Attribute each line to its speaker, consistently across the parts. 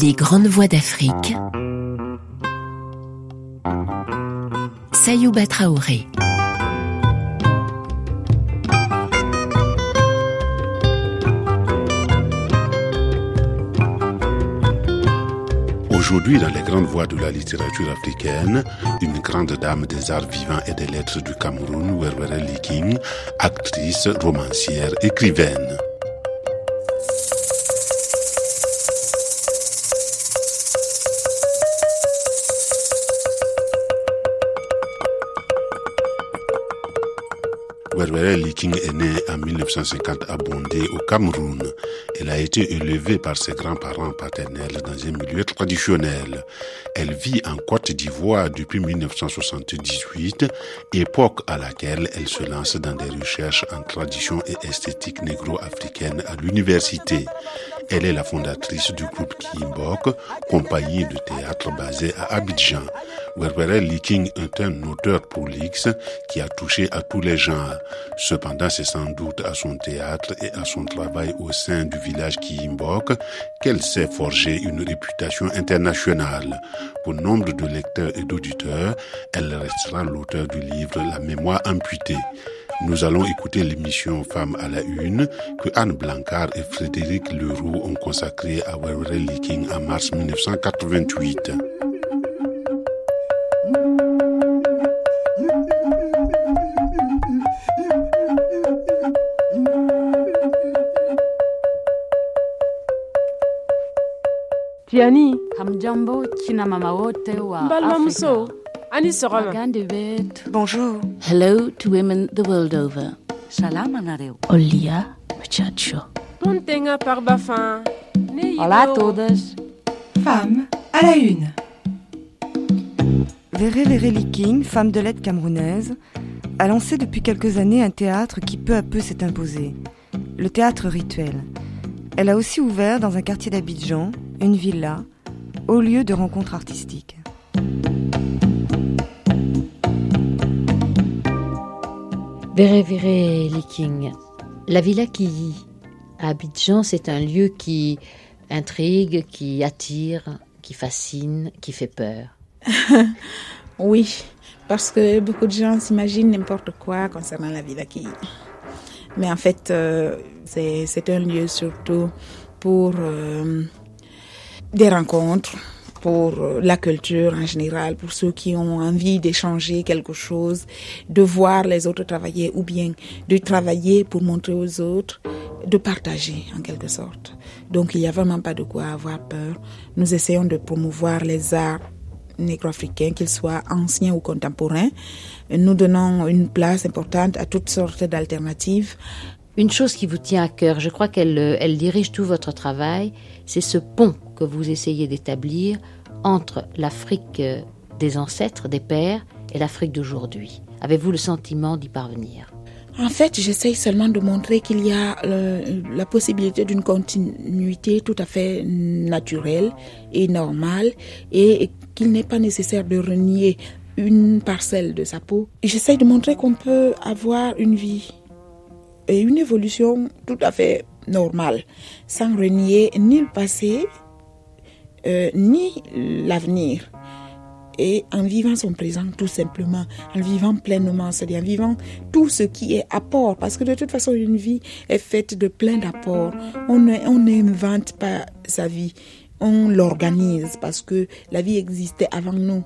Speaker 1: Les grandes voix d'Afrique. Sayouba Traoré.
Speaker 2: Aujourd'hui, dans les grandes voies de la littérature africaine, une grande dame des arts vivants et des lettres du Cameroun, Werwere Liking, actrice, romancière, écrivaine. Werwere Liking est née en 1950 à Bondé, au Cameroun. Elle a été élevée par ses grands-parents paternels dans un milieu traditionnel. Elle vit en Côte d'Ivoire depuis 1978, époque à laquelle elle se lance dans des recherches en tradition et esthétique négro-africaine à l'université. Elle est la fondatrice du groupe Kimbok, compagnie de théâtre basée à Abidjan. Werwere Liking est un auteur prolixe qui a touché à tous les genres. Cependant, c'est sans doute à son théâtre et à son travail au sein du village Kimbok qu'elle s'est forgé une réputation internationale. Pour nombre de lecteurs et d'auditeurs, elle restera l'auteur du livre La mémoire amputée. Nous allons écouter l'émission Femmes à la Une que Anne Blancard et Frédéric Leroux ont consacrée à Werwere Liking en mars 1988.
Speaker 3: Tiani,
Speaker 4: Hamjambo kina mama wote wa
Speaker 3: mbalma muso,
Speaker 4: Afrika.
Speaker 3: Ani sɔgɔma.
Speaker 5: Bonjour.
Speaker 1: Hello to women the world over.
Speaker 4: Salama na reu.
Speaker 1: Olia Muchacho.
Speaker 3: Ton tenga par bafan. Ne
Speaker 4: Olá a todas.
Speaker 5: Femme à la une. Véré Véré Liking, femme de lettres camerounaise, a lancé depuis quelques années un théâtre qui peu à peu s'est imposé, le théâtre rituel. Elle a aussi ouvert dans un quartier d'Abidjan une villa, au lieu de rencontres artistiques.
Speaker 6: Véré Liking. La Villa Quilly à Abidjan, c'est un lieu qui intrigue, qui attire, qui fascine, qui fait peur.
Speaker 7: Oui, parce que beaucoup de gens s'imaginent n'importe quoi concernant la Villa Quilly. Mais en fait, euh, c'est c'est un lieu surtout pour euh, des rencontres, pour euh, la culture en général, pour ceux qui ont envie d'échanger quelque chose, de voir les autres travailler ou bien de travailler pour montrer aux autres, de partager en quelque sorte. Donc il n'y a vraiment pas de quoi avoir peur. Nous essayons de promouvoir les arts négro-africains, qu'ils soient anciens ou contemporains. Nous donnons une place importante à toutes sortes d'alternatives.
Speaker 6: Une chose qui vous tient à cœur, je crois qu'elle euh, dirige tout votre travail, c'est ce pont que vous essayez d'établir entre l'Afrique des ancêtres, des pères, et l'Afrique d'aujourd'hui. Avez-vous le sentiment d'y parvenir?
Speaker 7: En fait, j'essaye seulement de montrer qu'il y a euh, la possibilité d'une continuité tout à fait naturelle et normale et, qu'il n'est pas nécessaire de renier une parcelle de sa peau. J'essaye de montrer qu'on peut avoir une vie et une évolution tout à fait normale, sans renier ni le passé, euh, ni l'avenir. Et en vivant son présent tout simplement, en vivant pleinement, c'est-à-dire en vivant tout ce qui est apport, parce que de toute façon une vie est faite de plein d'apports. On ne- on n'invente pas sa vie, on l'organise parce que la vie existait avant nous.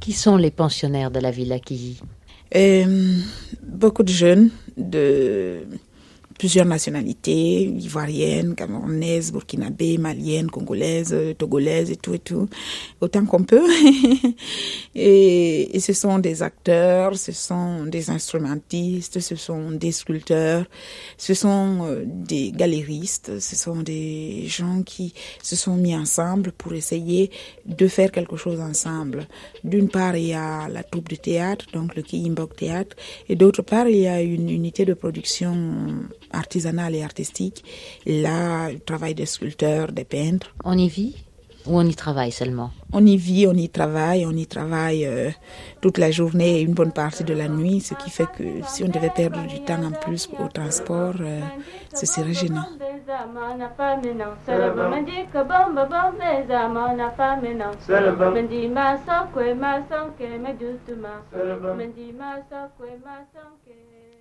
Speaker 6: Qui sont les pensionnaires de la Villa Quilly?
Speaker 7: Euh, beaucoup de jeunes de plusieurs nationalités, ivoiriennes, camerounaises, burkinabés, maliennes, congolaises, togolaises et tout et tout, autant qu'on peut. et, et ce sont des acteurs, ce sont des instrumentistes, ce sont des sculpteurs, ce sont euh, des galéristes, ce sont des gens qui se sont mis ensemble pour essayer de faire quelque chose ensemble. D'une part, il y a la troupe de théâtre, donc le Kiyimbok Théâtre, et d'autre part, il y a une unité de production artisanale et artistique. Là, le travail des sculpteurs, des peintres.
Speaker 6: On y vit Ou on y travaille seulement?
Speaker 7: On y vit, on y travaille, on y travaille euh, toute la journée et une bonne partie de la nuit, ce qui fait que si on devait perdre du temps en plus au transport, euh, ce serait gênant.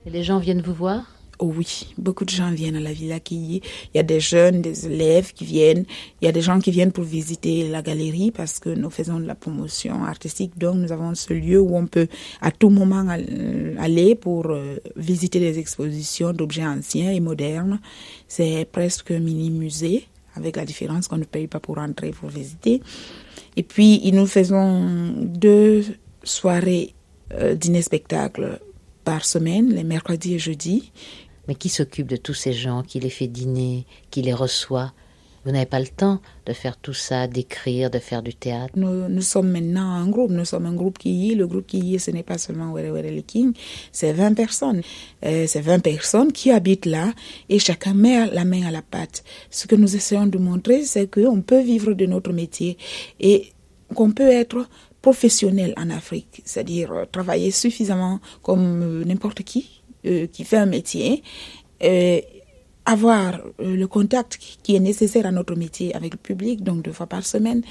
Speaker 6: Et les gens viennent vous voir?
Speaker 7: Oh oui, beaucoup de gens viennent à la Villa Quilly. Il y a des jeunes, des élèves qui viennent. Il y a des gens qui viennent pour visiter la galerie parce que nous faisons de la promotion artistique. Donc, nous avons ce lieu où on peut à tout moment aller pour euh, visiter des expositions d'objets anciens et modernes. C'est presque un mini-musée avec la différence qu'on ne paye pas pour entrer, pour visiter. Et puis, nous faisons deux soirées euh, dîner-spectacle par semaine, les mercredis et jeudis.
Speaker 6: Mais qui s'occupe de tous ces gens, qui les fait dîner, qui les reçoit? Vous n'avez pas le temps de faire tout ça, d'écrire, de faire du théâtre?
Speaker 7: Nous, sommes maintenant un groupe, nous sommes un groupe qui y Le groupe qui y ce n'est pas seulement Were Were King, c'est 20 personnes. Euh, c'est 20 personnes qui habitent là et chacun met la main à la pâte. Ce que nous essayons de montrer, c'est qu'on peut vivre de notre métier et qu'on peut être professionnel en Afrique, c'est-à-dire travailler suffisamment comme euh, n'importe qui euh, qui fait un métier, avoir le contact qui est nécessaire à notre métier avec le public, donc deux fois par semaine,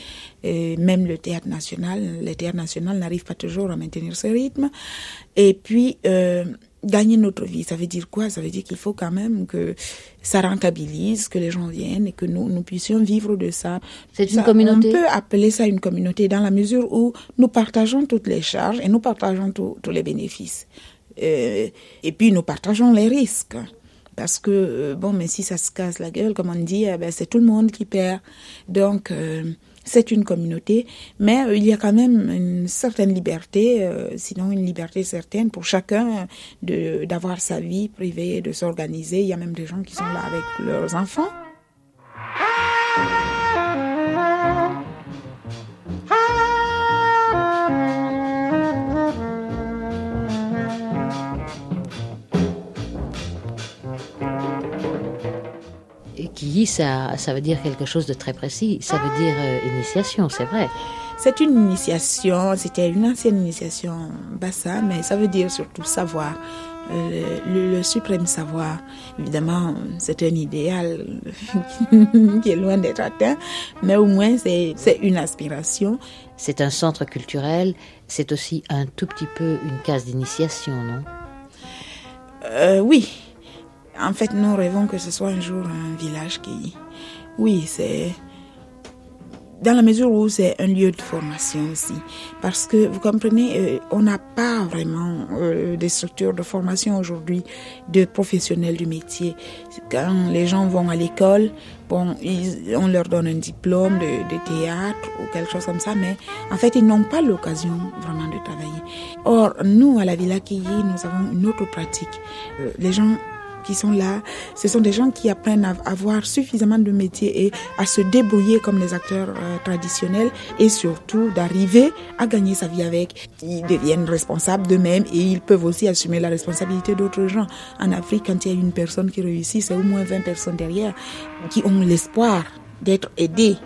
Speaker 7: même le théâtre national, le théâtre national n'arrive pas toujours à maintenir ce rythme, et puis gagner notre vie. Ça veut dire quoi? Ça veut dire qu'il faut quand même que ça rentabilise, que les gens viennent et que nous, nous puissions vivre de ça.
Speaker 6: C'est une communauté
Speaker 7: On peut appeler ça une communauté dans la mesure où nous partageons toutes les charges et nous partageons tous les bénéfices. Euh, et puis nous partageons les risques. Parce que, euh, bon, mais si ça se casse la gueule, comme on dit, eh ben, c'est tout le monde qui perd. Donc, euh, c'est une communauté, mais il y a quand même une certaine liberté, sinon une liberté certaine pour chacun d'avoir sa vie privée, de s'organiser. Il y a même des gens qui sont là avec leurs enfants.
Speaker 6: Qui ça, ça veut dire quelque chose de très précis. Ça veut dire euh, initiation, c'est vrai.
Speaker 7: C'est une initiation, c'était une ancienne initiation bassa, mais ça veut dire surtout savoir. Euh, le, le, suprême savoir, évidemment, c'est un idéal qui est loin d'être atteint, mais au moins c'est une aspiration.
Speaker 6: C'est un centre culturel, c'est aussi un tout petit peu une case d'initiation, non?
Speaker 7: Euh, Oui, en fait, nous rêvons que ce soit un jour un village qui... Oui, c'est... Dans la mesure où c'est un lieu de formation aussi. Parce que, vous comprenez, euh, on n'a pas vraiment euh, des structures de formation aujourd'hui de professionnels du métier. Quand les gens vont à l'école, bon, on leur donne un diplôme de, de, théâtre ou quelque chose comme ça, mais en fait, ils n'ont pas l'occasion vraiment de travailler. Or, nous, à la Villa Quilly, nous avons une autre pratique. Euh, les gens qui sont là, ce sont des gens qui apprennent à avoir suffisamment de métiers et à se débrouiller comme les acteurs euh, traditionnels et surtout d'arriver à gagner sa vie avec. Ils deviennent responsables d'eux-mêmes et ils peuvent aussi assumer la responsabilité d'autres gens. En Afrique, quand il y a une personne qui réussit, c'est au moins 20 personnes derrière qui ont l'espoir d'être aidées.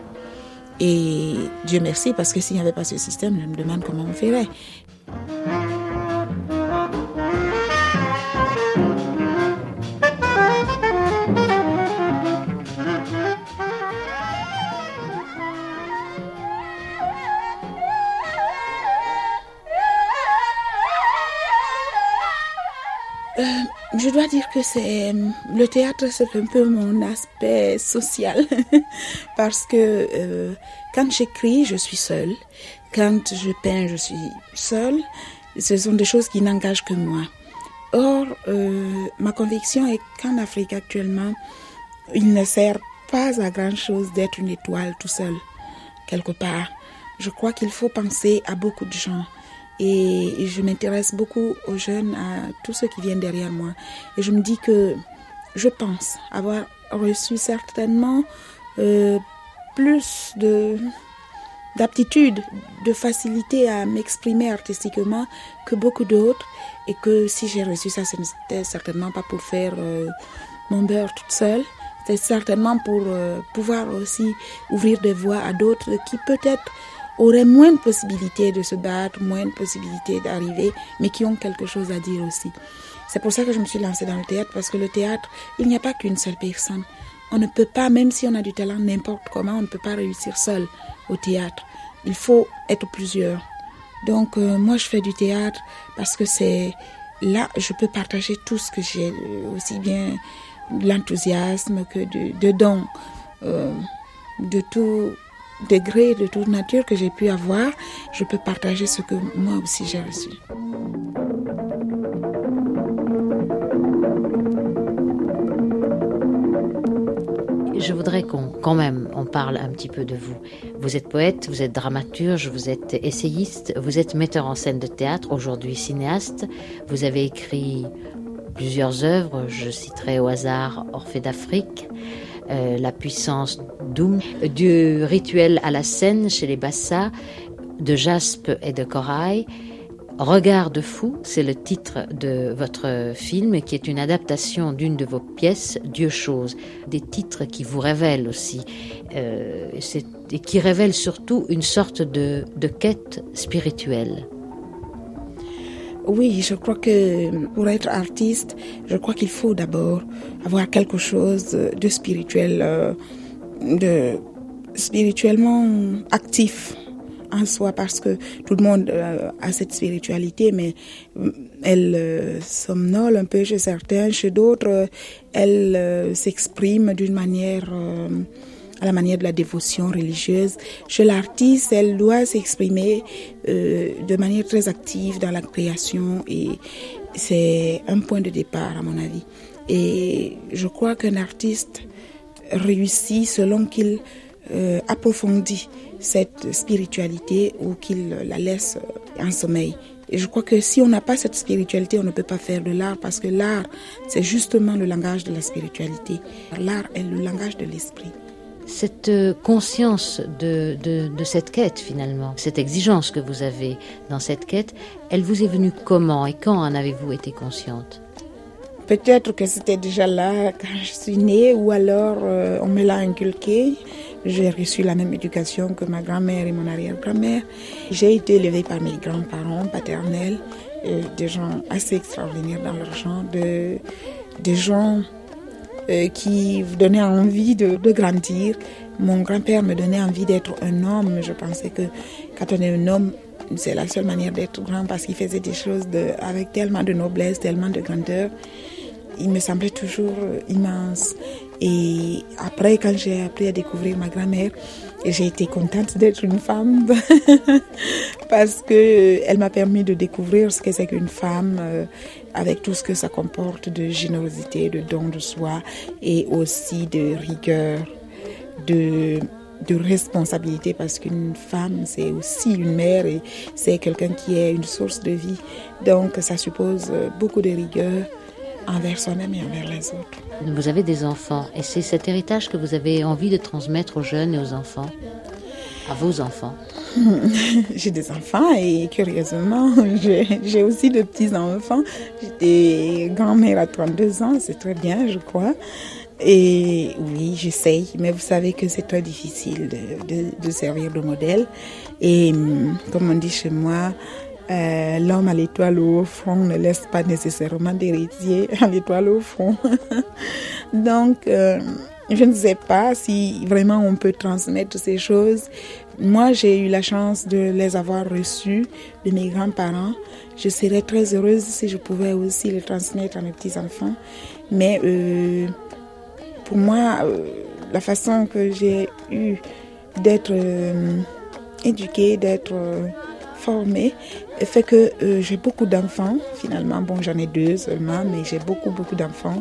Speaker 7: Et Dieu merci, parce que s'il n'y avait pas ce système, je me demande comment on ferait. Dois dire que c'est le théâtre, c'est un peu mon aspect social parce que euh, quand j'écris, je suis seule. Quand je peins, je suis seule. Ce sont des choses qui n'engagent que moi. Or, euh, ma conviction est qu'en Afrique actuellement, il ne sert pas à grand chose d'être une étoile tout seul quelque part. Je crois qu'il faut penser à beaucoup de gens et je m'intéresse beaucoup aux jeunes, à tous ceux qui viennent derrière moi. Et je me dis que je pense avoir reçu certainement euh, plus de d'aptitude, de facilité à m'exprimer artistiquement que beaucoup d'autres. Et que si j'ai reçu ça, ce n'était certainement pas pour faire euh, mon beurre toute seule, c'est certainement pour euh, pouvoir aussi ouvrir des voies à d'autres qui peut-être auraient moins de possibilités de se battre, moins de possibilités d'arriver, mais qui ont quelque chose à dire aussi. C'est pour ça que je me suis lancée dans le théâtre, parce que le théâtre, il n'y a pas qu'une seule personne. On ne peut pas, même si on a du talent n'importe comment, on ne peut pas réussir seul au théâtre. Il faut être plusieurs. Donc euh, moi, je fais du théâtre parce que c'est là, je peux partager tout ce que j'ai, euh, aussi bien l'enthousiasme que de, de dons, euh, de tout degré, de toute nature que j'ai pu avoir. Je peux partager ce que moi aussi j'ai reçu.
Speaker 6: Je voudrais qu'on, quand même, on parle un petit peu de vous. Vous êtes poète, vous êtes dramaturge, vous êtes essayiste, vous êtes metteur en scène de théâtre, aujourd'hui cinéaste. Vous avez écrit plusieurs œuvres, je citerai au hasard Orphée d'Afrique, euh, La puissance d'Oum, du rituel à la scène chez les Bassa, de Jaspe et de Corail, Regard de fou, c'est le titre de votre film qui est une adaptation d'une de vos pièces, Dieu chose. Des titres qui vous révèlent aussi, euh, et qui révèlent surtout une sorte de, de quête spirituelle.
Speaker 7: Oui, je crois que pour être artiste, je crois qu'il faut d'abord avoir quelque chose de spirituel, euh, de spirituellement actif en soi parce que tout le monde euh, a cette spiritualité, mais euh, elle euh, somnole un peu chez certains, chez d'autres, elle s'exprime d'une manière à la manière de la dévotion religieuse. Chez l'artiste, elle doit s'exprimer de manière très active dans la création et c'est un point de départ à mon avis. Et je crois qu'un artiste réussit selon qu'il approfondit cette spiritualité ou qu'il la laisse en sommeil. Et je crois que si on n'a pas cette spiritualité, on ne peut pas faire de l'art parce que l'art, c'est justement le langage de la spiritualité. L'art est le langage de l'esprit.
Speaker 6: Cette euh, conscience de, de, cette quête finalement, cette exigence que vous avez dans cette quête, elle vous est venue comment et quand en avez-vous été consciente?
Speaker 7: Peut-être que c'était déjà là quand je suis née ou alors euh, on me l'a inculqué. J'ai reçu la même éducation que ma grand-mère et mon arrière-grand-mère. J'ai été élevée par mes grands-parents paternels, euh, des gens assez extraordinaires dans leur genre, de, des gens euh, qui vous donnaient envie de, de grandir. Mon grand-père me donnait envie d'être un homme. Je pensais que quand on est un homme, c'est la seule manière d'être grand parce qu'il faisait des choses de, avec tellement de noblesse, tellement de grandeur. Il me semblait toujours immense. Et après, quand j'ai appris à découvrir ma grand-mère, j'ai été contente d'être une femme parce que elle m'a permis de découvrir ce que c'est qu'une femme euh, avec tout ce que ça comporte de générosité, de don de soi et aussi de rigueur, de de responsabilité parce qu'une femme c'est aussi une mère et c'est quelqu'un qui est une source de vie. Donc ça suppose beaucoup de rigueur envers soi-même et envers les autres.
Speaker 6: Vous avez des enfants et c'est cet héritage que vous avez envie de transmettre aux jeunes et aux enfants, à vos enfants.
Speaker 7: j'ai des enfants et curieusement, j'ai aussi de petits-enfants. J'étais grand-mère à 32 ans, c'est très bien, je crois. Et oui, j'essaye, mais vous savez que c'est très difficile de, de, de, servir de modèle. Et comme on dit chez moi, euh, l'homme à l'étoile au front ne laisse pas nécessairement d'héritier à l'étoile au front. Donc, euh, je ne sais pas si vraiment on peut transmettre ces choses. Moi, j'ai eu la chance de les avoir reçues de mes grands-parents. Je serais très heureuse si je pouvais aussi les transmettre à mes petits-enfants. Mais euh, pour moi, euh, la façon que j'ai eu d'être euh, éduquée, d'être formée, fait que j'ai beaucoup d'enfants. Finalement, bon, j'en ai deux seulement, mais j'ai beaucoup, beaucoup d'enfants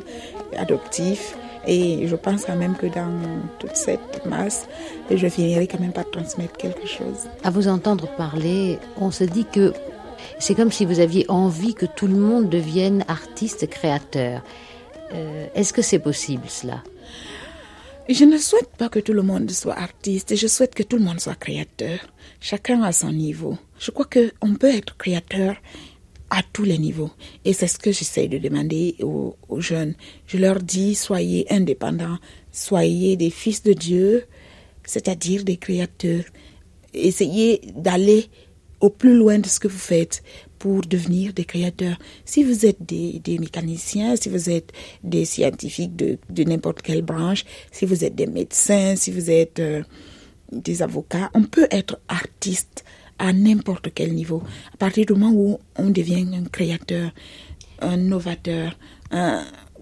Speaker 7: adoptifs. Et je pense quand même que dans toute cette masse, je finirai quand même par transmettre quelque chose.
Speaker 6: À vous entendre parler, on se dit que c'est comme si vous aviez envie que tout le monde devienne artiste, créateur. Euh, Est-ce que c'est possible cela?
Speaker 7: Je ne souhaite pas que tout le monde soit artiste, je souhaite que tout le monde soit créateur. Chacun à son niveau. Je crois qu'on peut être créateur à tous les niveaux. Et c'est ce que j'essaie de demander aux, jeunes. Je leur dis, soyez indépendants, soyez des fils de Dieu, c'est-à-dire des créateurs. Essayez d'aller au plus loin de ce que vous faites pour devenir des créateurs. Si vous êtes des, mécaniciens, si vous êtes des scientifiques de, de n'importe quelle branche, si vous êtes des médecins, si vous êtes euh, des avocats, on peut être artiste à n'importe quel niveau. À partir du moment où on devient un créateur, un novateur,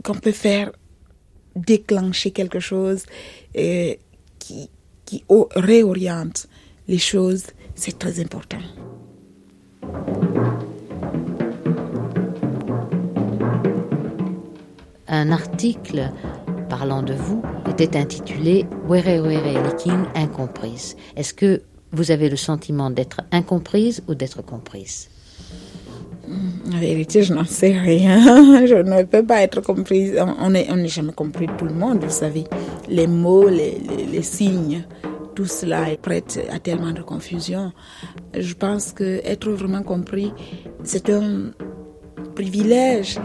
Speaker 7: qu'on peut faire déclencher quelque chose et qui, qui réoriente les choses, c'est très important.
Speaker 6: Un article parlant de vous était intitulé Were Were Liking incomprise. Est-ce que vous avez le sentiment d'être incomprise ou d'être comprise?
Speaker 7: En vérité, je n'en sais rien. Je ne peux pas être comprise. On n'est jamais compris tout le monde, vous savez. Les mots, les signes, tout cela est prête à tellement de confusion. Je pense que être vraiment compris, c'est un privilège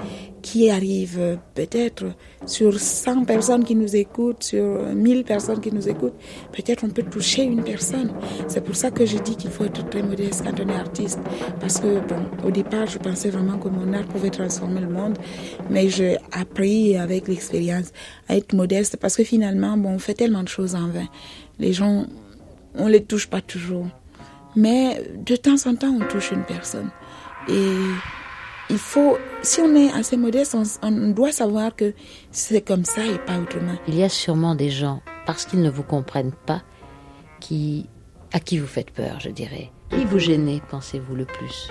Speaker 7: qui arrive peut-être sur 100 personnes qui nous écoutent, sur 1000 personnes qui nous écoutent, peut-être on peut toucher une personne. C'est pour ça que je dis qu'il faut être très modeste quand on est artiste. Parce que, bon, au départ, je pensais vraiment que mon art pouvait transformer le monde, mais j'ai appris avec l'expérience à être modeste parce que finalement, bon, on fait tellement de choses en vain. Les gens, on les touche pas toujours. Mais de temps en temps, on touche une personne. Et il faut, si on est assez modeste, on, on doit savoir que c'est comme ça et pas autrement.
Speaker 6: Il y a sûrement des gens, parce qu'ils ne vous comprennent pas, qui, à qui vous faites peur, je dirais. Qui vous gênez, pensez-vous, le plus?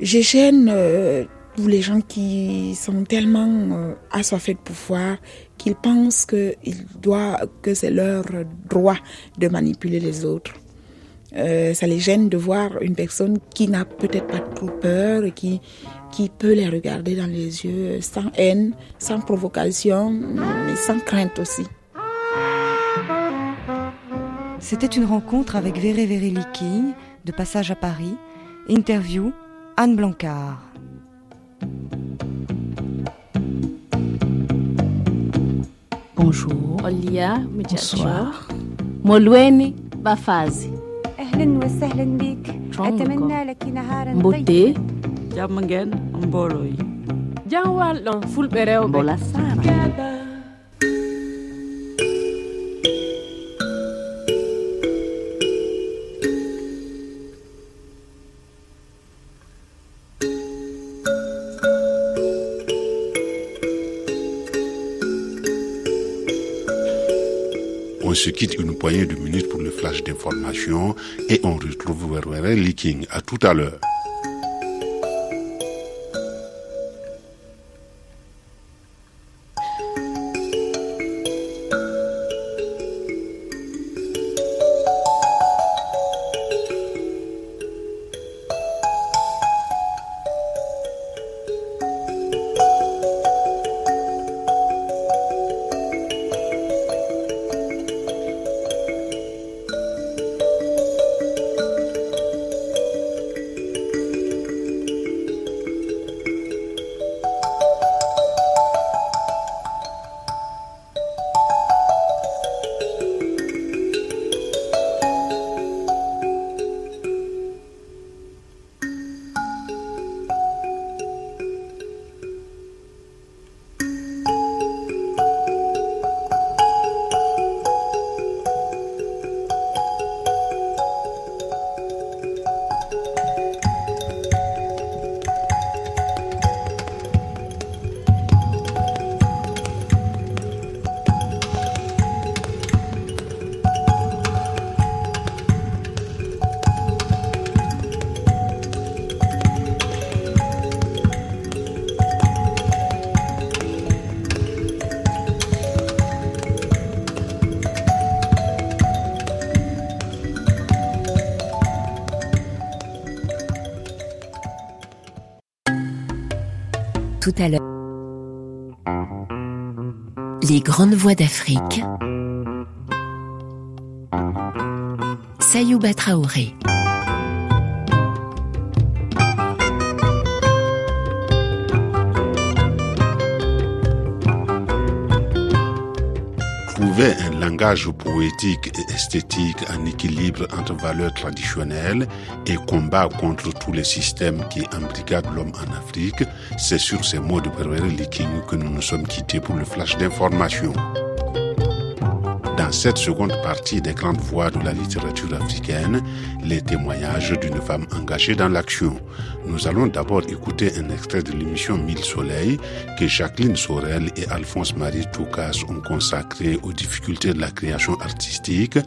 Speaker 7: Je gêne euh, tous les gens qui sont tellement euh, assoiffés de pouvoir qu'ils pensent que, doit, que c'est leur droit de manipuler les autres. Euh, ça les gêne de voir une personne qui n'a peut-être pas trop peur et qui, qui peut les regarder dans les yeux sans haine, sans provocation, mais sans crainte aussi.
Speaker 5: C'était une rencontre avec Véré Véré Liking, de passage à Paris. Interview, Anne Blancard.
Speaker 1: Bonjour. Olia, Bonsoir. Molweni Bafazi. Mbote.
Speaker 8: jàmm ngeen mbooloo yi
Speaker 3: janwal ɗon fulɓe rewɓe
Speaker 8: mbola sara
Speaker 2: On se quitte une de minutes pour le flash d'information et on retrouve Werwere Leaking. À tout à l'heure.
Speaker 1: Les grandes voies d'Afrique. Sayouba Traoré.
Speaker 2: Trouver un langage poétique et esthétique en équilibre entre valeurs traditionnelles et combat contre tous les systèmes qui embrigadent l'homme en Afrique, c'est sur ces mots de Pervere Liking que nous nous sommes quittés pour le flash d'information. Cette seconde partie des grandes voix de la littérature africaine, les témoignages d'une femme engagée dans l'action. Nous allons d'abord écouter un extrait de l'émission Mille Soleils que Jacqueline Sorel et Alphonse-Marie Toukas ont consacré aux difficultés de la création artistique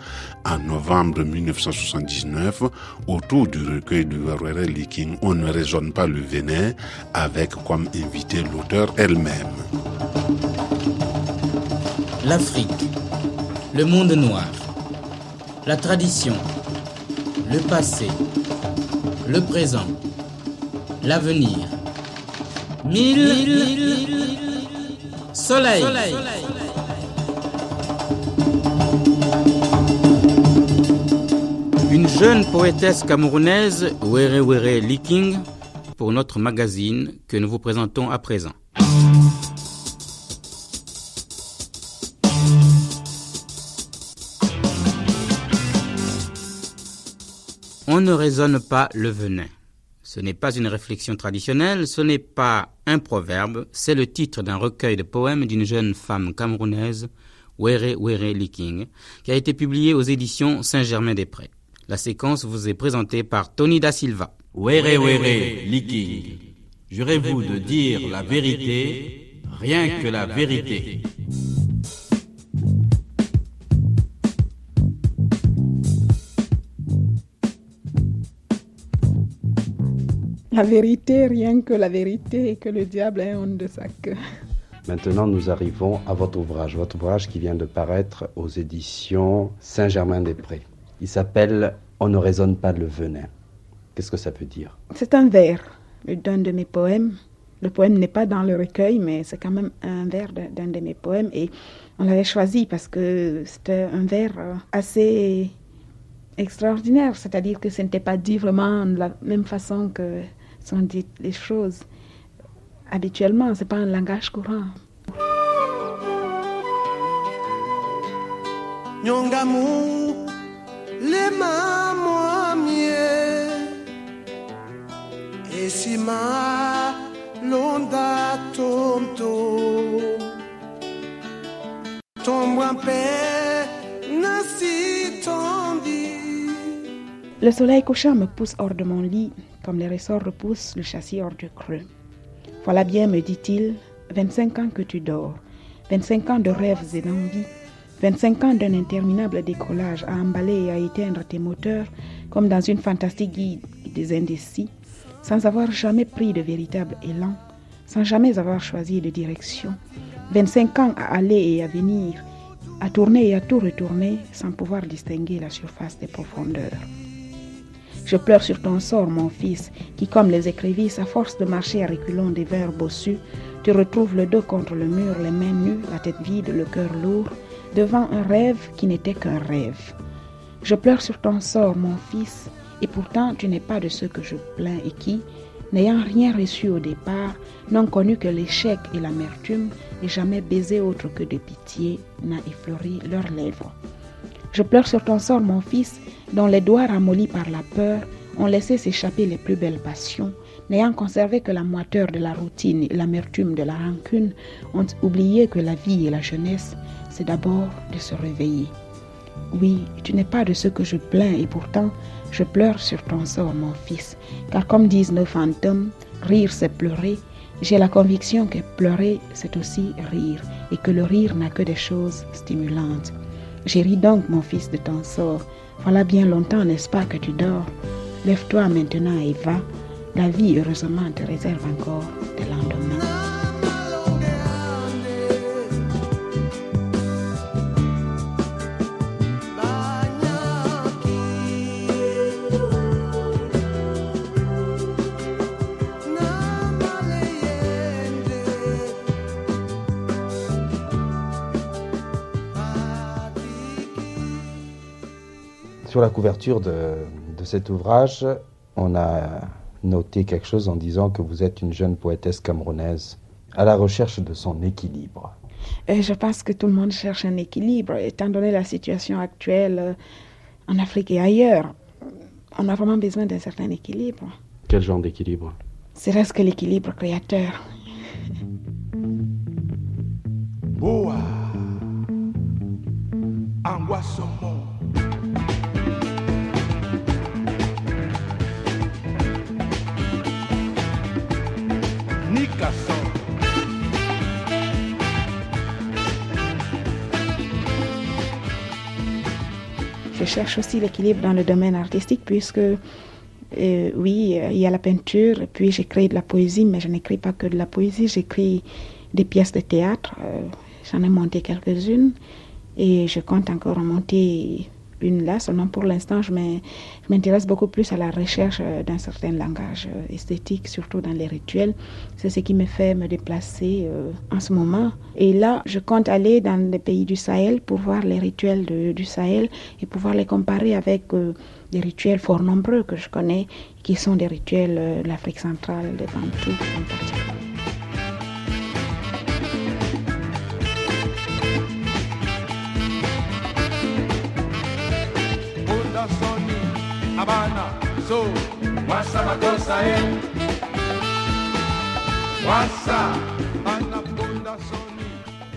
Speaker 2: en novembre 1979 autour du recueil de Warware Liking On ne raisonne pas le venin avec comme invité l'auteur elle-même.
Speaker 9: L'Afrique le monde noir, la tradition, le passé, le présent, l'avenir. Mille, soleil. Une jeune poétesse camerounaise, Were Were Liking, pour notre magazine que nous vous présentons à présent. On ne raisonne pas le venin. Ce n'est pas une réflexion traditionnelle, ce n'est pas un proverbe, c'est le titre d'un recueil de poèmes d'une jeune femme camerounaise, Were Were Liking, qui a été publié aux éditions Saint-Germain-des-Prés. La séquence vous est présentée par Tony Da Silva.
Speaker 10: Were Were Liking, jurez-vous de dire la vérité, rien que la vérité.
Speaker 7: La vérité, rien que la vérité, et que le diable ait honte de sa queue.
Speaker 11: Maintenant, nous arrivons à votre ouvrage, votre ouvrage qui vient de paraître aux éditions Saint-Germain-des-Prés. Il s'appelle On ne raisonne pas le venin. Qu'est-ce que ça veut dire?
Speaker 7: C'est un vers d'un de mes poèmes. Le poème n'est pas dans le recueil, mais c'est quand même un vers d'un de mes poèmes. Et on l'avait choisi parce que c'était un vers euh, assez extraordinaire. C'est-à-dire que ce n'était pas dit vraiment de la même façon que sont dites les choses. Habituellement, ce n'est pas un langage courant. londa Le soleil couchant me pousse hors de mon lit comme les ressorts repoussent le châssis hors du creux. Voilà bien, me dit-il, 25 ans que tu dors, 25 ans de rêves et d'envie, 25 ans d'un interminable décollage à emballer et à éteindre tes moteurs comme dans une fantastique guide des indécis, sans avoir jamais pris de véritable élan, sans jamais avoir choisi de direction. 25 ans à aller et à venir, à tourner et à tout retourner sans pouvoir distinguer la surface des profondeurs. Je pleure sur ton sort, mon fils, qui, comme les écrivisses, à force de marcher à reculons des vers bossus, tu retrouves le dos contre le mur, les mains nues, la tête vide, le cœur lourd, devant un rêve qui n'était qu'un rêve. Je pleure sur ton sort, mon fils, et pourtant tu n'es pas de ceux que je plains et qui, n'ayant rien reçu au départ, n'ont connu que l'échec et l'amertume, et jamais baisé autre que de pitié n'a effleuré leurs lèvres. Je pleure sur ton sort, mon fils, dont les doigts ramollis par la peur ont laissé s'échapper les plus belles passions, n'ayant conservé que la moiteur de la routine et l'amertume de la rancune, ont oublié que la vie et la jeunesse, c'est d'abord de se réveiller. Oui, tu n'es pas de ceux que je plains et pourtant je pleure sur ton sort, mon fils, car comme disent nos fantômes, rire c'est pleurer. J'ai la conviction que pleurer c'est aussi rire et que le rire n'a que des choses stimulantes. Ri donc, mon fils, de ton sort. Voilà bien longtemps, n'est-ce pas, que tu dors. Lève-toi maintenant et va. La vie, heureusement, te réserve encore des lendemains.
Speaker 11: Sur la couverture de, cet ouvrage, on a noté quelque chose en disant que vous êtes une jeune poétesse camerounaise à la recherche de son équilibre.
Speaker 7: Je pense que tout le monde cherche un équilibre, étant donné la situation actuelle euh, en Afrique et ailleurs. On a vraiment besoin d'un certain équilibre.
Speaker 11: Quel genre d'équilibre?
Speaker 7: C'est reste que l'équilibre créateur.
Speaker 12: Boa.
Speaker 7: Je cherche aussi l'équilibre dans le domaine artistique puisque euh, oui, il y a la peinture, puis j'écris de la poésie, mais je n'écris pas que de la poésie, j'écris des pièces de théâtre, euh, j'en ai monté quelques-unes, et je compte encore en monter une là. Seulement pour l'instant, je m'intéresse beaucoup plus à la recherche euh, d'un certain langage euh, esthétique, surtout dans les rituels. C'est ce qui me fait me déplacer euh, en ce moment. Et là, je compte aller dans les pays du Sahel pour voir les rituels du Sahel et pouvoir les comparer avec des rituels fort nombreux que je connais, qui sont des rituels de l'Afrique centrale, des Bantous en particulier.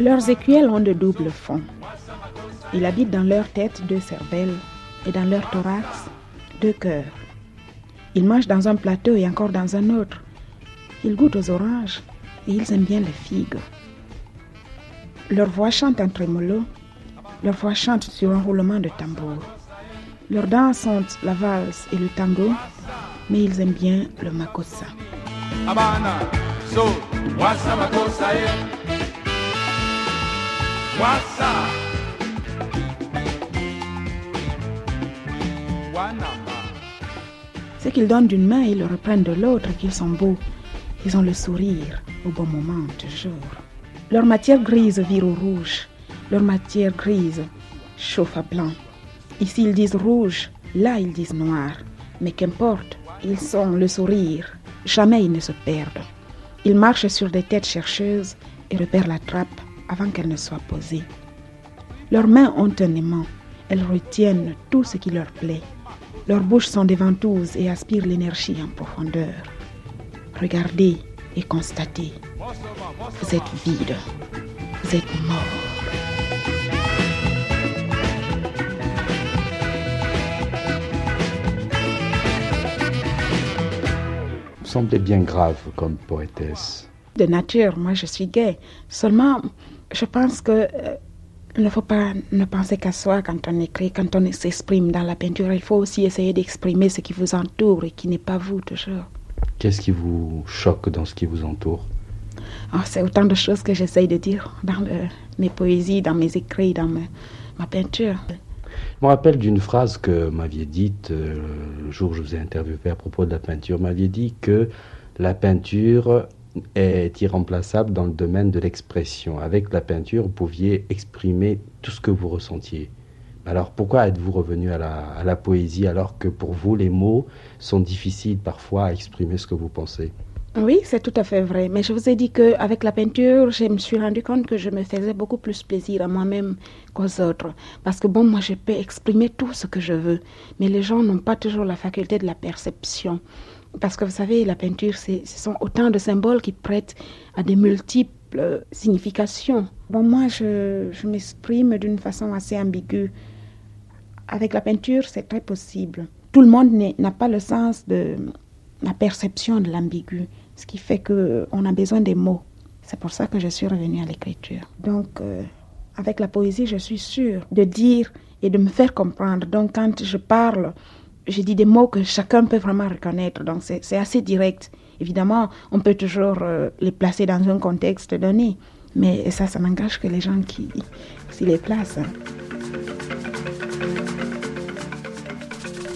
Speaker 7: Leurs écuelles ont de doubles fonds. Il habite dans leur tête deux cervelles et dans leur thorax deux cœurs. Ils mangent dans un plateau et encore dans un autre. Ils goûtent aux oranges et ils aiment bien les figues. Leur voix chante en trémolo, leur voix chante sur un roulement de tambour. Leurs danses sont la valse et le tango, mais ils aiment bien le makossa. C'est qu'ils donnent d'une main et le reprennent de l'autre qu'ils sont beaux. Ils ont le sourire au bon moment, toujours. Leur matière grise vire au rouge. Leur matière grise chauffe à blanc. Ici, ils disent rouge, là, ils disent noir. Mais qu'importe, ils sont le sourire. Jamais ils ne se perdent. Ils marchent sur des têtes chercheuses et repèrent la trappe avant qu'elle ne soit posée. Leurs mains ont un aimant. Elles retiennent tout ce qui leur plaît. Leurs bouches sont des ventouses et aspirent l'énergie en profondeur. Regardez et constatez. Vous êtes vide. Vous êtes mort.
Speaker 11: Semblez bien grave comme poétesse.
Speaker 7: De nature, moi je suis gay. Seulement, je pense que euh, il ne faut pas ne penser qu'à soi quand on écrit, quand on s'exprime dans la peinture. Il faut aussi essayer d'exprimer ce qui vous entoure et qui n'est pas vous toujours.
Speaker 11: Qu'est-ce qui vous choque dans ce qui vous entoure?
Speaker 7: Oh, C'est autant de choses que j'essaye de dire dans mes poésies, dans mes écrits, dans ma peinture.
Speaker 11: Je me rappelle d'une phrase que m'aviez dite euh, le jour où je vous ai interviewé à propos de la peinture. Vous m'aviez dit que la peinture est irremplaçable dans le domaine de l'expression. Avec la peinture, vous pouviez exprimer tout ce que vous ressentiez. Alors pourquoi êtes-vous revenu à la poésie alors que pour vous, les mots sont difficiles parfois à exprimer ce que vous pensez?
Speaker 7: Oui, c'est tout à fait vrai. Mais je vous ai dit qu'avec la peinture, je me suis rendu compte que je me faisais beaucoup plus plaisir à moi-même qu'aux autres. Parce que bon, moi, je peux exprimer tout ce que je veux. Mais les gens n'ont pas toujours la faculté de la perception. Parce que vous savez, la peinture, ce sont autant de symboles qui prêtent à des multiples significations. Bon, moi, je, je m'exprime d'une façon assez ambiguë. Avec la peinture, c'est très possible. Tout le monde n'a pas le sens de la perception de l'ambigu ce qui fait qu'on a besoin des mots. C'est pour ça que je suis revenue à l'écriture. Donc, euh, avec la poésie, je suis sûre de dire et de me faire comprendre. Donc, quand je parle, je dis des mots que chacun peut vraiment reconnaître. Donc, c'est assez direct. Évidemment, on peut toujours euh, les placer dans un contexte donné. Mais ça, ça n'engage que les gens qui les placent.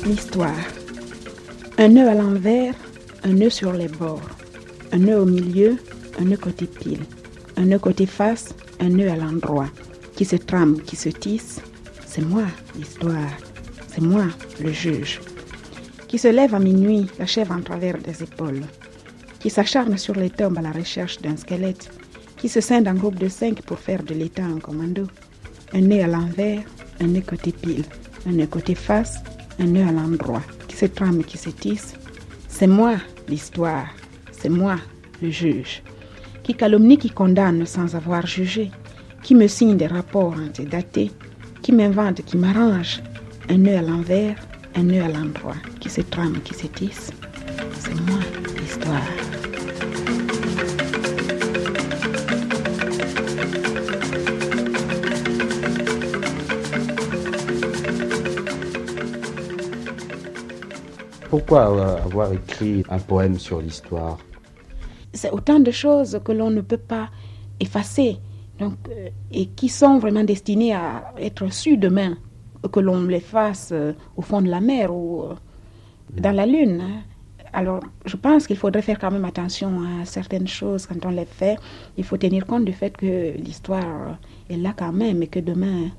Speaker 7: L'histoire. Un nœud à l'envers, un nœud sur les bords un nœud au milieu, un nœud côté pile, un nœud côté face, un nœud à l'endroit, qui se trame, qui se tisse. C'est moi, l'histoire. C'est moi, le juge. Qui se lève à minuit, la chèvre en travers des épaules. Qui s'acharne sur les tombes à la recherche d'un squelette. qui se scindent en groupe de cinq pour faire de l'État un commando. Un nœud à l'envers, un nœud côté pile, un nœud côté face, un nœud à l'endroit, qui se trame qui se tisse. C'est moi l'histoire, c'est moi le juge, qui calomnie, qui condamne sans avoir jugé, qui me signe des rapports antédatés, qui m'invente, qui m'arrange. Un nœud à l'envers, un nœud à l'endroit, qui se trame, qui se tisse. C'est moi l'histoire.
Speaker 11: Pourquoi avoir écrit un poème sur l'histoire?
Speaker 7: C'est autant de choses que l'on ne peut pas effacer donc, euh, et qui sont vraiment destinées à être sues demain, que l'on les fasse euh, au fond de la mer ou euh, dans la lune. hein. Alors, je pense qu'il faudrait faire quand même attention à certaines choses quand on les fait. Il faut tenir compte du fait que l'histoire est là quand même et que demain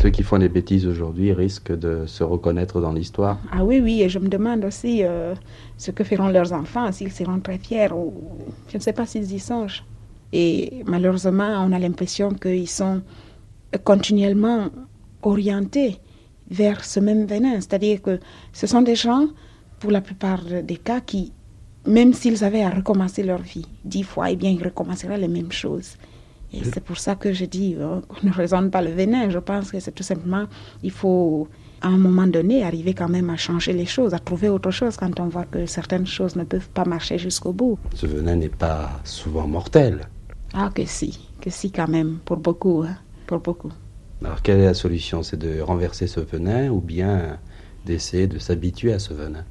Speaker 11: Ceux qui font des bêtises aujourd'hui risquent de se reconnaître dans l'histoire.
Speaker 7: Ah oui, oui, et je me demande aussi euh, ce que feront leurs enfants, s'ils seront très fiers ou je ne sais pas s'ils y songent. Et malheureusement, on a l'impression qu'ils sont continuellement orientés vers ce même venin. C'est-à-dire que ce sont des gens, pour la plupart des cas, qui, même s'ils avaient à recommencer leur vie dix fois, eh bien, ils recommenceraient les mêmes choses. Et c'est pour ça que je dis euh, qu'on ne raisonne pas le venin. Je pense que c'est tout simplement, il faut à un moment donné arriver quand même à changer les choses, à trouver autre chose quand on voit que certaines choses ne peuvent pas marcher jusqu'au bout.
Speaker 11: Ce venin n'est pas souvent mortel.
Speaker 7: Ah que si, que si quand même, pour beaucoup, hein, pour beaucoup.
Speaker 11: Alors quelle est la solution? C'est de renverser ce venin ou bien d'essayer de s'habituer à ce venin?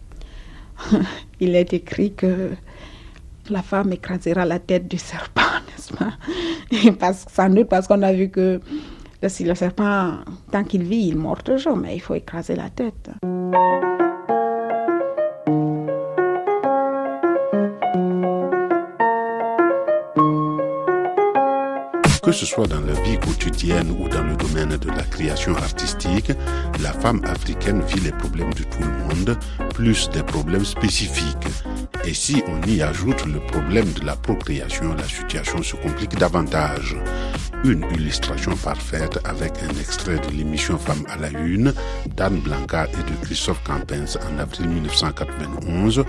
Speaker 7: Il est écrit que la femme écrasera la tête du serpent, n'est-ce pas? Parce, Sans doute parce qu'on a vu que si le serpent, tant qu'il vit, il mord toujours, mais il faut écraser la tête.
Speaker 2: Ce soit dans la vie quotidienne ou dans le domaine de la création artistique, la femme africaine vit les problèmes de tout le monde, plus des problèmes spécifiques. Et si on y ajoute le problème de la procréation, la situation se complique davantage. Une illustration parfaite avec un extrait de l'émission Femmes à la Une d'Anne Blanca et de Christophe Campens en avril 1991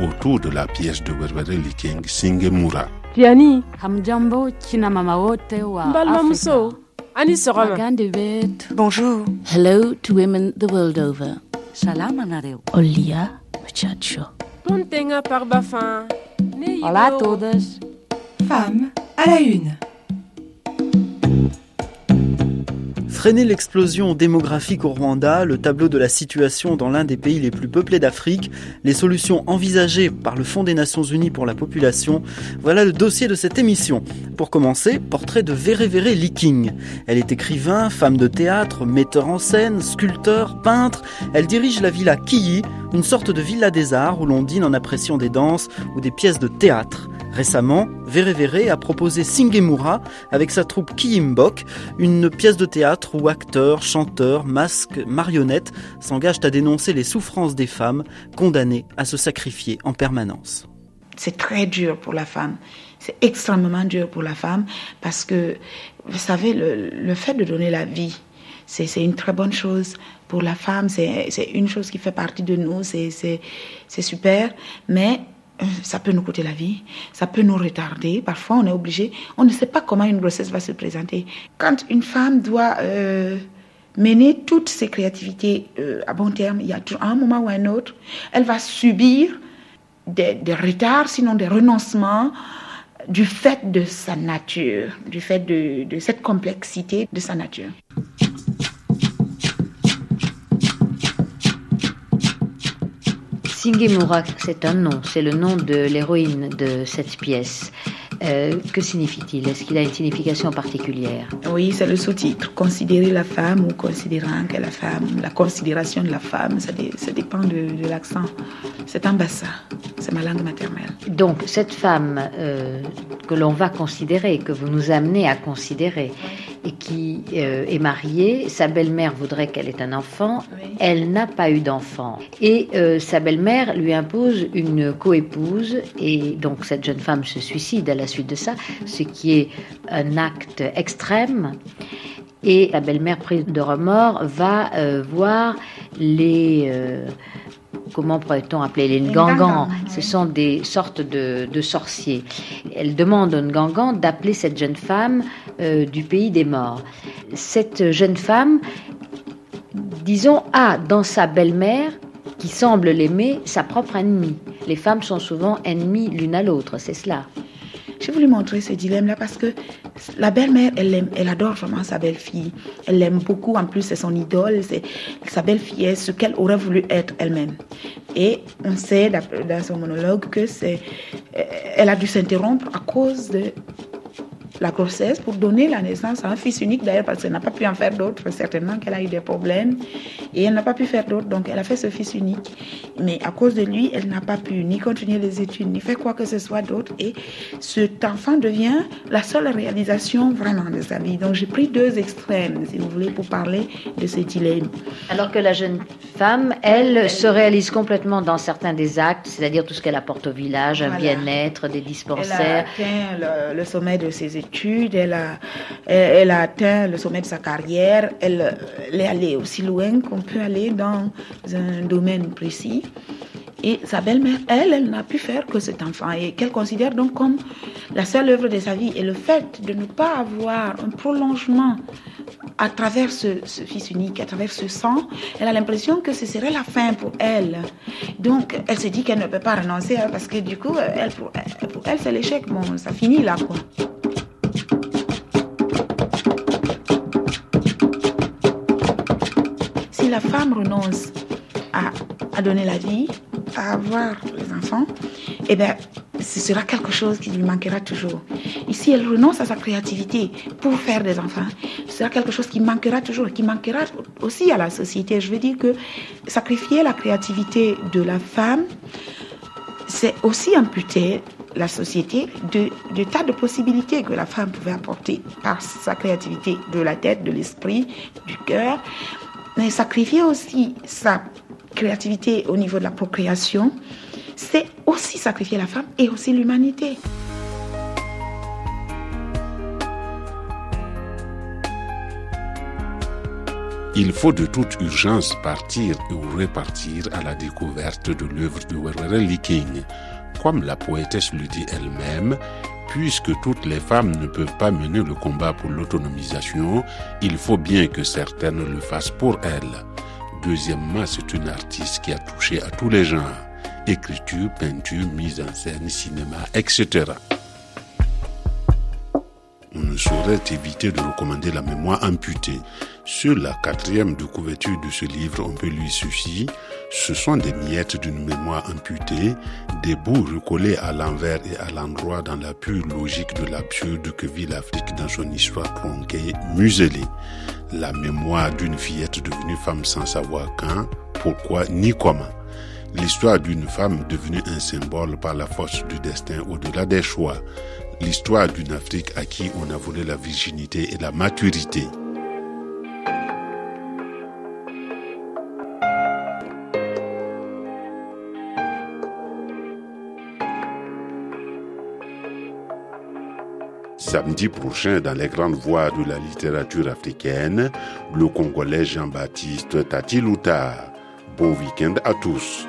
Speaker 2: autour de la pièce de Werwere Liking Singemura.
Speaker 3: Piani,
Speaker 4: Hamjambo kina mama wote wa
Speaker 3: mbalmamso, ani sɔgɔma.
Speaker 4: Magande betu.
Speaker 5: Bonjour.
Speaker 1: Hello to women the world over.
Speaker 4: Salama na reu.
Speaker 1: Olia muchacho.
Speaker 3: Ton tenga par bafan. Ne
Speaker 4: Olá a todas.
Speaker 5: Femme à la une.
Speaker 13: Freiner l'explosion démographique au Rwanda, le tableau de la situation dans l'un des pays les plus peuplés d'Afrique, les solutions envisagées par le Fonds des Nations Unies pour la population, voilà le dossier de cette émission. Pour commencer, portrait de Vere Liking. Elle est écrivain, femme de théâtre, metteur en scène, sculpteur, peintre. Elle dirige la villa Kiyi, une sorte de villa des arts où l'on dîne en appréciant des danses ou des pièces de théâtre. Récemment, Vere a proposé Singemura avec sa troupe Kiyimbok, une pièce de théâtre où acteurs, chanteurs, masques, marionnettes s'engagent à dénoncer les souffrances des femmes condamnées à se sacrifier en permanence.
Speaker 7: C'est très dur pour la femme. C'est extrêmement dur pour la femme parce que, vous savez, le, le fait de donner la vie, c'est une très bonne chose pour la femme. C'est une chose qui fait partie de nous. C'est super. Mais ça peut nous coûter la vie. Ça peut nous retarder. Parfois, on est obligé. On ne sait pas comment une grossesse va se présenter. Quand une femme doit... euh, mener toutes ses créativités euh, à bon terme, il y a toujours un moment ou un autre, elle va subir des, des retards, sinon des renoncements du fait de sa nature, du fait de, de cette complexité de sa nature.
Speaker 6: Singemura, c'est un nom, c'est le nom de l'héroïne de cette pièce. Euh, que signifie-t-il? Est-ce qu'il a une signification particulière?
Speaker 7: Oui, c'est le sous-titre. Considérer la femme ou considérant que la femme, la considération de la femme, ça, dé- ça dépend de, de l'accent. C'est un bassin, c'est ma langue maternelle.
Speaker 6: Donc, cette femme euh, que l'on va considérer, que vous nous amenez à considérer, et qui euh, est mariée. Sa belle-mère voudrait qu'elle ait un enfant. Elle n'a pas eu d'enfant. Et euh, sa belle-mère lui impose une coépouse. Et donc cette jeune femme se suicide à la suite de ça, ce qui est un acte extrême. Et la belle-mère, prise de remords, va euh, voir les comment pourrait-on appeler les Ngangans Ce sont des sortes de, sorciers. Elle demande aux Ngangans d'appeler cette jeune femme euh, du pays des morts. Cette jeune femme, disons, a dans sa belle-mère, qui semble l'aimer, sa propre ennemie. Les femmes sont souvent ennemies l'une à l'autre, c'est cela.
Speaker 7: J'ai voulu montrer ce dilemme-là parce que la belle-mère, elle, aime, elle adore vraiment sa belle-fille. Elle l'aime beaucoup. En plus, c'est son idole. C'est sa belle-fille est ce qu'elle aurait voulu être elle-même. Et on sait dans son monologue que c'est, elle a dû s'interrompre à cause de la grossesse pour donner la naissance à un fils unique d'ailleurs parce qu'elle n'a pas pu en faire d'autres, certainement qu'elle a eu des problèmes et elle n'a pas pu faire d'autres, donc elle a fait ce fils unique. Mais à cause de lui, elle n'a pas pu ni continuer les études, ni faire quoi que ce soit d'autre et cet enfant devient la seule réalisation vraiment de sa vie. Donc j'ai pris deux extrêmes, si vous voulez, pour parler de ce dilemme.
Speaker 6: Alors que la jeune femme, elle, se réalise complètement dans certains des actes, c'est-à-dire tout ce qu'elle apporte au village, un bien-être, des dispensaires.
Speaker 7: Elle a atteint le sommet de ses études elle a, elle a atteint le sommet de sa carrière, elle, est allée aussi loin qu'on peut aller dans un domaine précis. Et sa belle-mère, elle, elle n'a pu faire que cet enfant et qu'elle considère donc comme la seule œuvre de sa vie. Et le fait de ne pas avoir un prolongement à travers ce, fils unique, à travers ce sang, elle a l'impression que ce serait la fin pour elle. Donc, elle se dit qu'elle ne peut pas renoncer hein, parce que du coup, elle, pour elle, c'est l'échec. Bon, ça finit là, quoi. La femme renonce à, donner la vie, à avoir les enfants, eh bien, ce sera quelque chose qui lui manquera toujours. Ici, elle renonce à sa créativité pour faire des enfants. Ce sera quelque chose qui manquera toujours, qui manquera aussi à la société. Je veux dire que sacrifier la créativité de la femme, c'est aussi amputer la société de, de tas de possibilités que la femme pouvait apporter par sa créativité de la tête, de l'esprit, du cœur mais sacrifier aussi sa créativité au niveau de la procréation, c'est aussi sacrifier la femme et aussi l'humanité.
Speaker 2: Il faut de toute urgence partir ou repartir à la découverte de l'œuvre de Werwere King. Comme la poétesse le dit elle-même, puisque toutes les femmes ne peuvent pas mener le combat pour l'autonomisation, il faut bien que certaines le fassent pour elles. Deuxièmement, c'est une artiste qui a touché à tous les genres, écriture, peinture, mise en scène, cinéma, etc. On ne saurait éviter de recommander la mémoire amputée. Sur la quatrième de couverture de ce livre, on peut lui ceci. Ce sont des miettes d'une mémoire amputée, des bouts recollés à l'envers et à l'endroit dans la pure logique de l'absurde que vit l'Afrique dans son histoire tronquée, muselée. La mémoire d'une fillette devenue femme sans savoir quand, pourquoi ni comment. L'histoire d'une femme devenue un symbole par la force du destin au-delà des choix. L'histoire d'une Afrique à qui on a volé la virginité et la maturité. Samedi prochain, dans les grandes voies de la littérature africaine, le Congolais Jean-Baptiste Tati Bon week-end à tous.